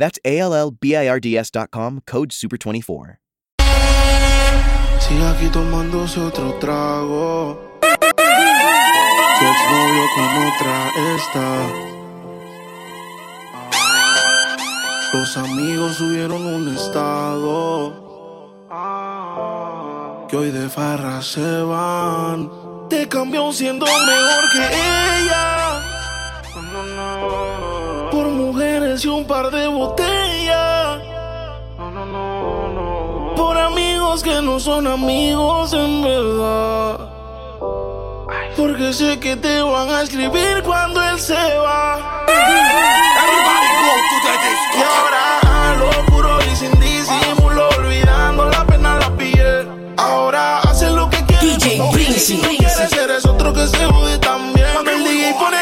That's A L L B I R D S.com, code SUPER24. Sigue aquí tomándose otro trago. Tu exnovio con otra está. Los amigos subieron un estado. Que hoy de farra se van. Te cambió siendo mejor que ella. Por mujeres y un par de botellas. Por amigos que no son amigos en verdad. Porque sé que te van a escribir cuando él se va. Y ahora a lo puro y sin disimulo, olvidando la pena la piel. Ahora hace lo que quiere. DJ quiere. Si no quieres, eres otro que se jode también. Cuando el DJ pone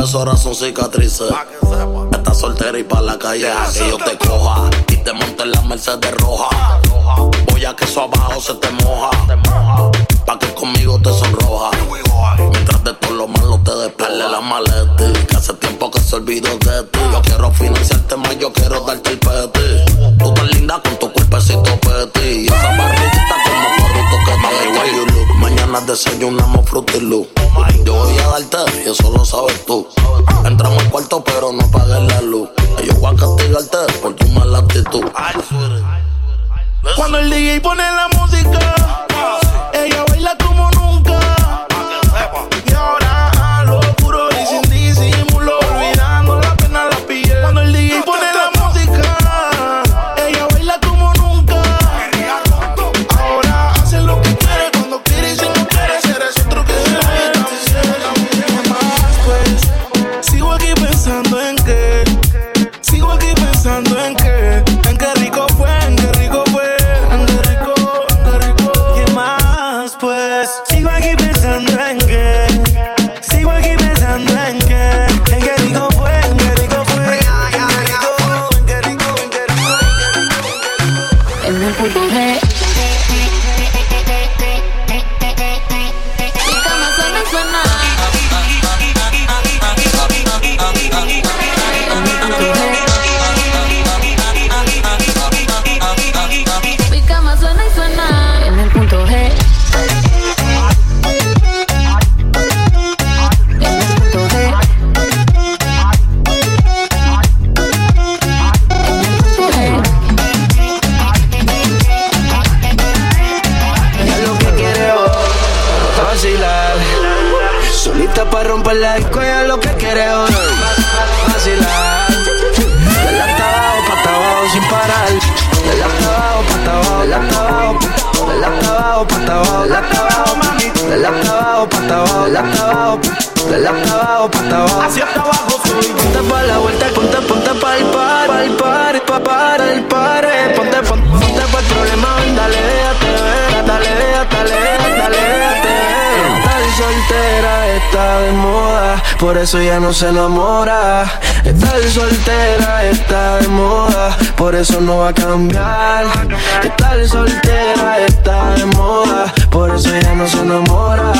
besos ahora son cicatrices. Estás soltera y pa' la calle deja que yo te coja. Y te monte en la Mercedes roja. Voy a que eso abajo se te moja. Pa' que conmigo te sonroja. Mientras de todo lo malo te despele la maleta. Que hace tiempo que se olvidó de ti. Yo quiero financiarte más, yo quiero darte el peti. Tú tan linda con tu cuerpecito peti. Y esa barriguita como Mañana desayunamos Fruity Loop. Yo voy a darte y eso lo sabes tú. Entramos al cuarto pero no apagues la luz. Yo voy a castigarte por tu mala actitud. Cuando el DJ pone la música, ella baila como abajo, la hasta abajo. La hasta abajo, hasta abajo. Hacia hasta abajo, soy. Ponte pa' la vuelta ponte, ponte pa' el par, pa' el par, pa' par, el par. Ponte, ponte, ponte pa' el problema, ven, dale, déjate ver, dale, déjate, dale, dale, déjate ver. Estar soltera está de moda, por eso ya no se enamora. Estar soltera está de moda, por eso no va a cambiar. Estar soltera está de moda, por eso ya no se enamora.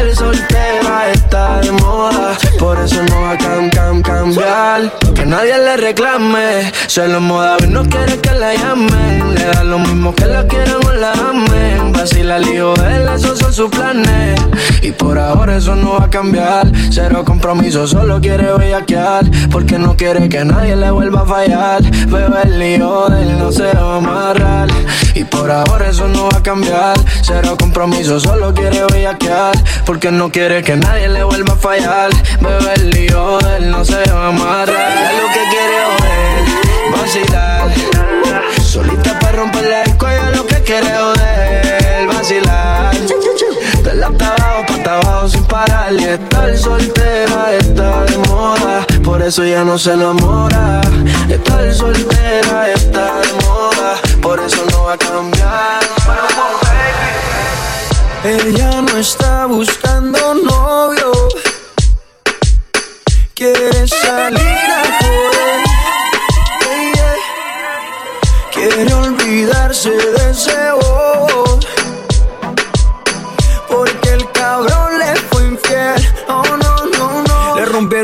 Estar soltera está de moda, por eso no va a cam, cam, cambiar. Que nadie le reclame, solo moda no quiere que la llamen. Le da lo mismo que la quieran o la amen. El hijo de él, esos son sus planes. Y por ahora eso no va a cambiar. Cero compromiso, solo quiere bellaquear. Porque no quiere que nadie le vuelva a fallar. Bebé, el lío de él no se va a amarrar. Y por ahora eso no va a cambiar. Cero compromiso, solo quiere bellaquear. Porque no quiere que nadie le vuelva a fallar. Bebé, el lío de él no se va a amarrar. Es lo que quiere oír, vacilar. Parar. Y estar soltera está de moda, por eso ya no se enamora. Estar soltera está de moda, por eso no va a cambiar. Ella no está buscando novio, quiere salir a joder. Yeah. Quiere olvidarse de ese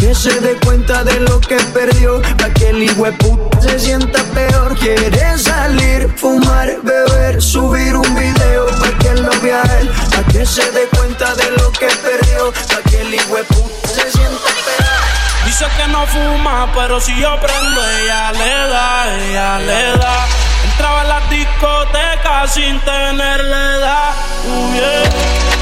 que se dé cuenta de lo que perdió, pa' que el puto se sienta peor. Quiere salir, fumar, beber, subir un video pa' que lo vea él, pa' que se dé cuenta de lo que perdió, pa' que el puto se sienta peor. Dice que no fuma, pero si yo prendo, ella le da, ella le da. Entraba en las discotecas sin tenerle edad. Uh, yeah.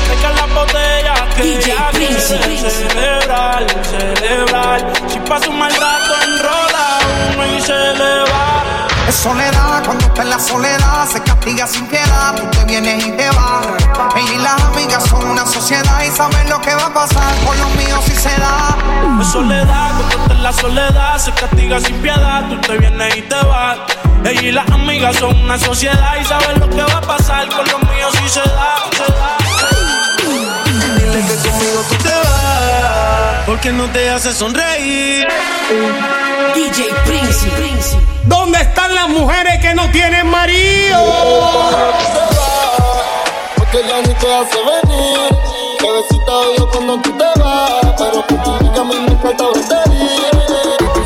Deja las botellas que DJ ella Prince, quiere Prince. celebrar, celebrar. Si pasa un mal rato, enrola uno y se le va. Es soledad, cuando está en la soledad se castiga sin piedad. Tú te vienes y te vas. Ella y las amigas son una sociedad y saben lo que va a pasar. Por los míos si se da. Es soledad, cuando está en la soledad se castiga sin piedad. Tú te vienes y te vas. Ella y las amigas son una sociedad y saben lo que va a pasar con los míos si se da, se da. Dile que conmigo tú te vas, porque no te hace sonreír. DJ Prince, Prince. ¿Dónde están las mujeres que no tienen marido? Porque ya ni te hace venir. Bebecita yo cuando tú te vas. Pero que tú digas a mí me falta batería.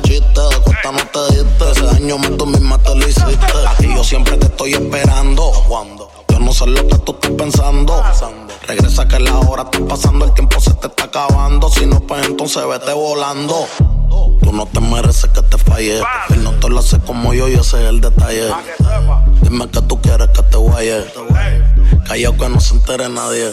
Cuesta no te diste. Ese daño me tú misma te lo hiciste. Y yo siempre te estoy esperando. Yo no sé lo que tú estás pensando. Regresa que la hora está pasando, el tiempo se te está acabando. Si no, pues entonces vete volando. Tú no te mereces que te falle. Él no te lo hace como yo y ese es el detalle. Dime que tú quieres que te guaye. Callao que no se entere nadie.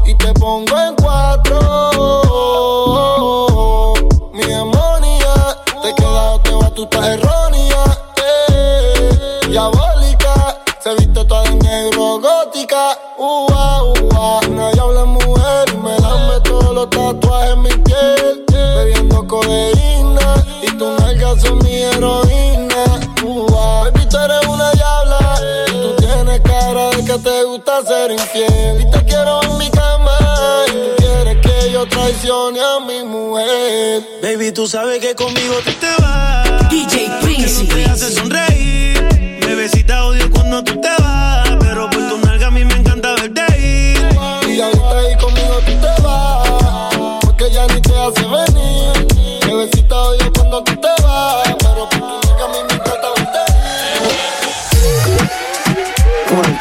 Son mi heroína. Uh, baby, tú eres una diabla. Y tú tienes cara de que te gusta ser infiel. Y te quiero en mi cama. Y tú quieres que yo traicione a mi mujer. Baby, tú sabes que conmigo tú te, vas. DJ Prince. Te hace sonreír. Bebecita, odio cuando tú te vas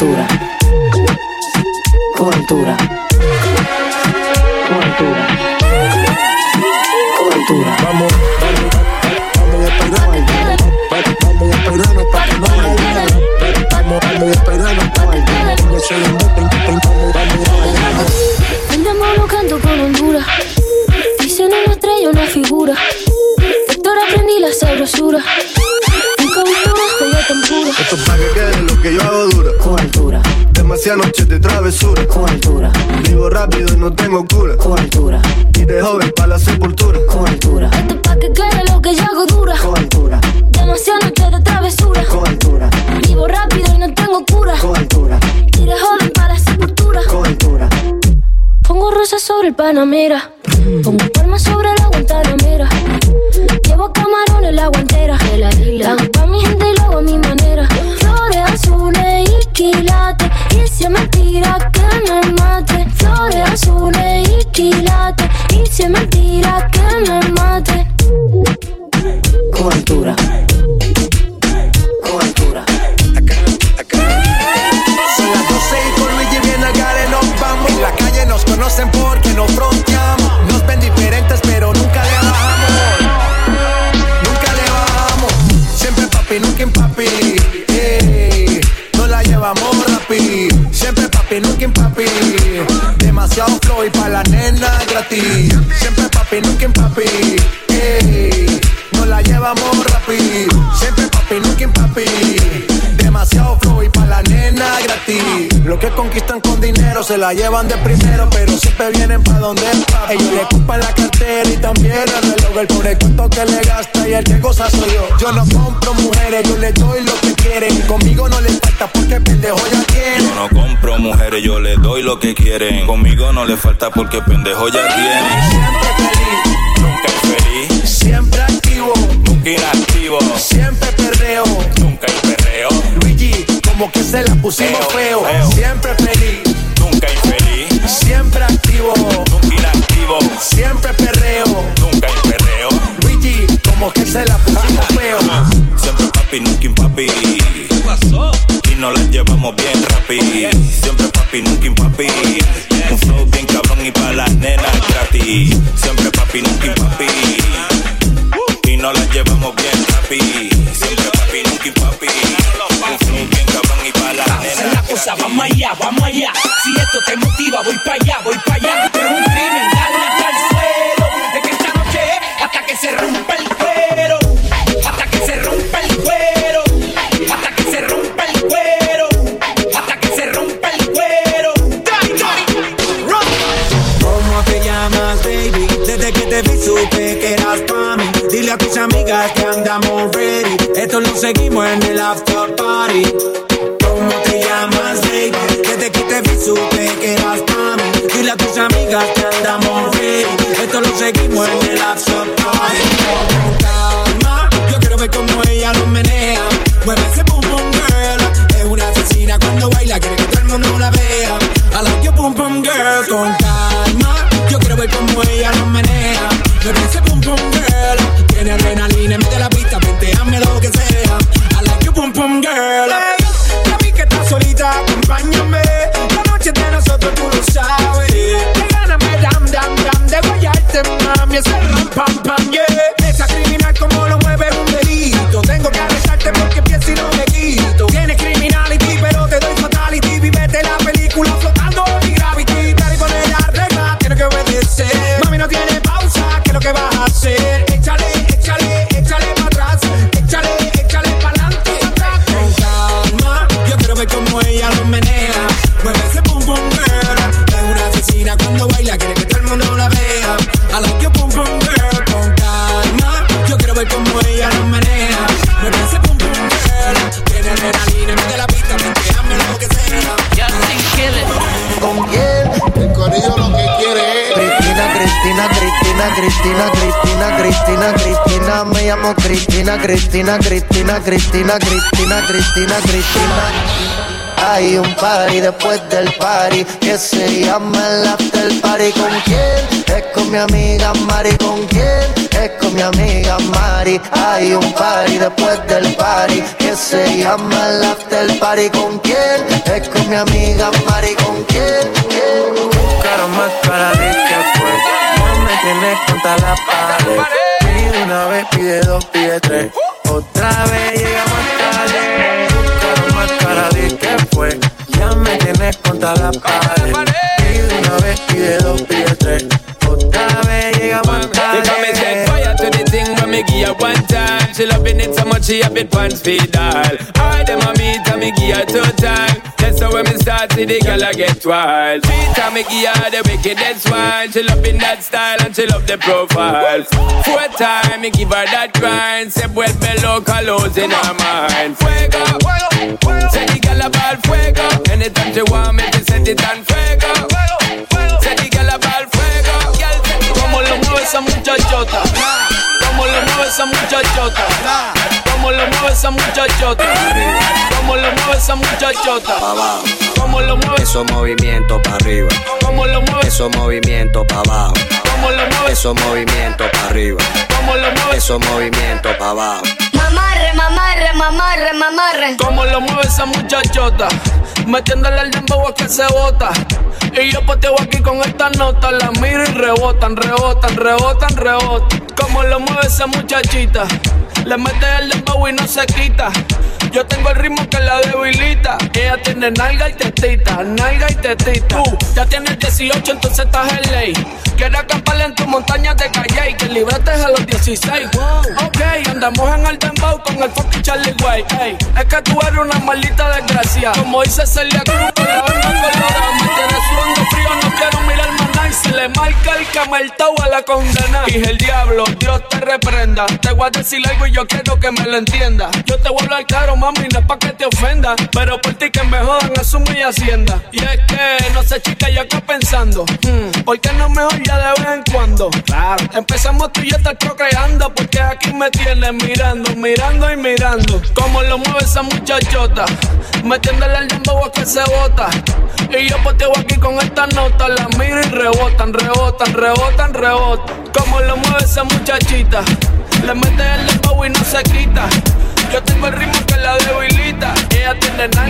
Altura. Con altura. Vamos, vamos, el Panamera. Pongo palmas sobre la Guantanamera. Llevo camarones la guantera. Hago pa' mi gente y lo hago a mi manera. Flores azules y quilates. Y si es mentira que me mate. Flores azules y quilates. Y si es mentira que me mate. Con conocen porque nos fronteamos. Nos ven diferentes, pero nunca le bajamos. Nunca le bajamos. Siempre papi, nunca en papi. No la llevamos rapi. Siempre papi, nunca en papi. Demasiado flow y pa' la nena gratis. Siempre papi, nunca en papi. La llevan de primero, pero siempre vienen pa' donde el papi. Ellos le ocupan la cartera y también el reloj. El pobre cuento que le gasta y el que goza soy yo. Yo no compro mujeres, yo les doy lo que quieren. Conmigo no les falta porque pendejo ya tienen. Yo no compro mujeres, yo les doy lo que quieren. Conmigo no le falta porque pendejo ya tienen. Siempre feliz, Nunca infeliz, siempre activo, nunca inactivo, siempre perreo. nunca hay perreo, Luigi, como que se la pusimos Feo, feo. feo. Siempre feliz, nunca infeliz, siempre activo, nunca inactivo, siempre perreo. nunca hay perreo. Luigi, como que se la pusimos feo. Siempre papi, nunca impapi. Y nos las llevamos bien rapi. Siempre papi, nunca impapi. Un flow bien cabrón y pa' las nenas gratis. Siempre papi, nunca impapi. Y nos las llevamos bien rapi. Siempre papi, nunca impapi. Un flow Esa es la cosa, vamos allá, vamos allá. Si esto te motiva, voy para allá, voy para allá. Esto es un crimen, dale hasta el suelo. Es que esta noche es hasta que se rompa el cuero. Hasta que se rompa el cuero. Hasta que se rompa el cuero. Hasta que se rompa el cuero. ¿Cómo te llamas, baby? Desde que te vi supe que eras pa' mí. Dile a tus amigas que andamos ready. Esto lo seguimos en el after party. Supe que eras pa' mí. Dile a tus amigas que andamos ready. Esto lo seguimos en el. Con calma, yo quiero ver cómo ella lo menea. Mueve ese boom boom girl. Es una asesina cuando baila, quiere que todo el mundo la vea. I like your boom boom girl. Con calma, yo quiero ver cómo ella lo menea. Mueve ese Cristina, Cristina, Cristina, Cristina, Cristina, Cristina. Hay un party después del party que se llama el after party. ¿Con quién? Es con mi amiga Mari. ¿Con quién? Es con mi amiga Mari. Hay un party después del party que se llama el after party. ¿Con quién? Es con mi amiga Mari. ¿Con quién? Buscaron más para de que fue. No me tienes contra la pared. Pide una vez, pide dos, pide tres. Otra vez llegamos tarde. Buscaron más cara de que fue. Ya me tienes contra la pared. Pide una vez, pide dos, pide tres. Otra vez llegamos tarde. And set fire to me give her one time. She loving it so much she have it pants all. All them a meet and me give her two time. That's how when me start see the girl I get wild. Three time me give her the wickedest one. She love in that style and she love the profile. Four time me give her that grind. Se vuelve loca, losing her mind. Fuego, say the girl about fuego. Anytime she want me, she set it on fuego. Say the girl about fuego. Girl, set it Como lo mueve esa muchachota. Ah. Como lo mueve esa muchachota. Como lo mueve esa muchachota. Como lo mueve esa muchachota. Como lo mueve Esos movimientos para arriba. Como lo mueve Esos movimientos para abajo. Como lo mueve Esos movimientos para arriba. Como lo mueve Esos movimientos para abajo. Mamarre, mamarre, mamarre, mamarre. Como lo mueve esa muchachota. Metiéndole al dembow a que se bota. Y yo poteo aquí con esta nota. La miro y rebotan, rebotan, rebotan, rebotan. Como lo mueve esa muchachita. Le mete el dembow y no se quita. Yo tengo el ritmo que la debilita. Ella tiene nalga y tetita, nalga y tetita. Tú ya tienes 18, entonces estás en ley. Quiero acampar en tu montaña de calle y que librates a los 16. Ok, andamos en el dembow con el fucking Charlie Way. Ey, es que tú eres una maldita desgracia. Como dice Celia Cruz, con la banda colorada. Me tienes sudando frío, no le marca el cameltao a la condena. Dije el diablo, Dios te reprenda. Te voy a decir algo y yo quiero que me lo entienda. Yo te voy a hablar claro, mami, no es pa' que te ofenda. Pero por ti que me jodan, eso mi hacienda. Y es que, no sé, chica, yo acá pensando. hmm, ¿Por qué no mejor ya de vez en cuando? Claro. Empezamos tú y yo estar procreando. Porque aquí me tienes mirando, mirando y mirando. Como lo mueve esa muchachota. Metiéndole el dembow a que se bota. Y yo poteo aquí con esta nota. La miro y rebotan, rebotan, rebotan. Como lo mueve esa muchachita. Le mete el dembow y no se quita. Yo tengo el ritmo que la debilita. Ella tiene nalga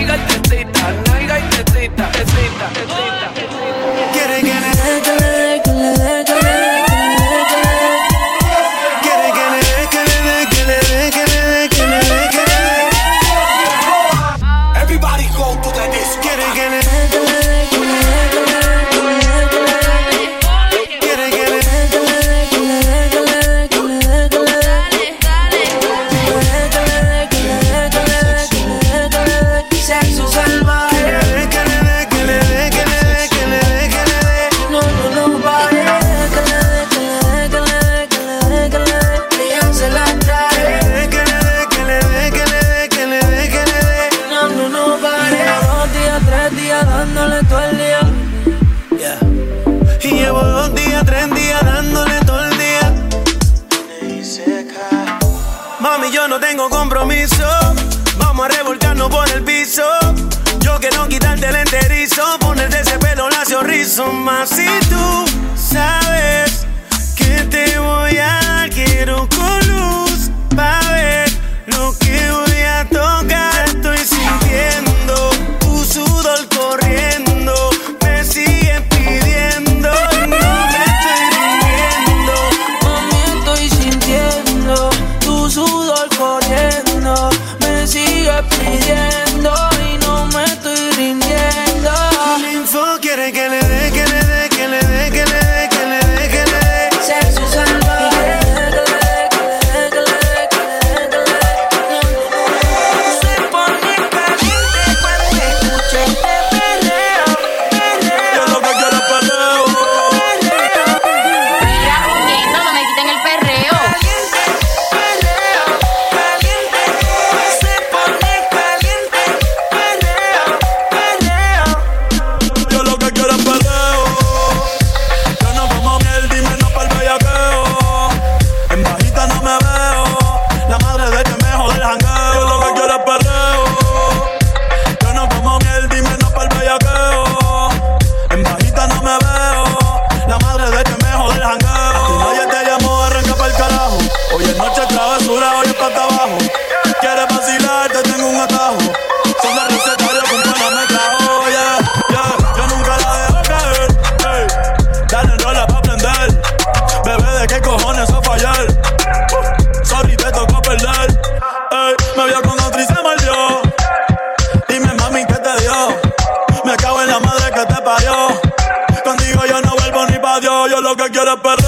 que quiero es perreo.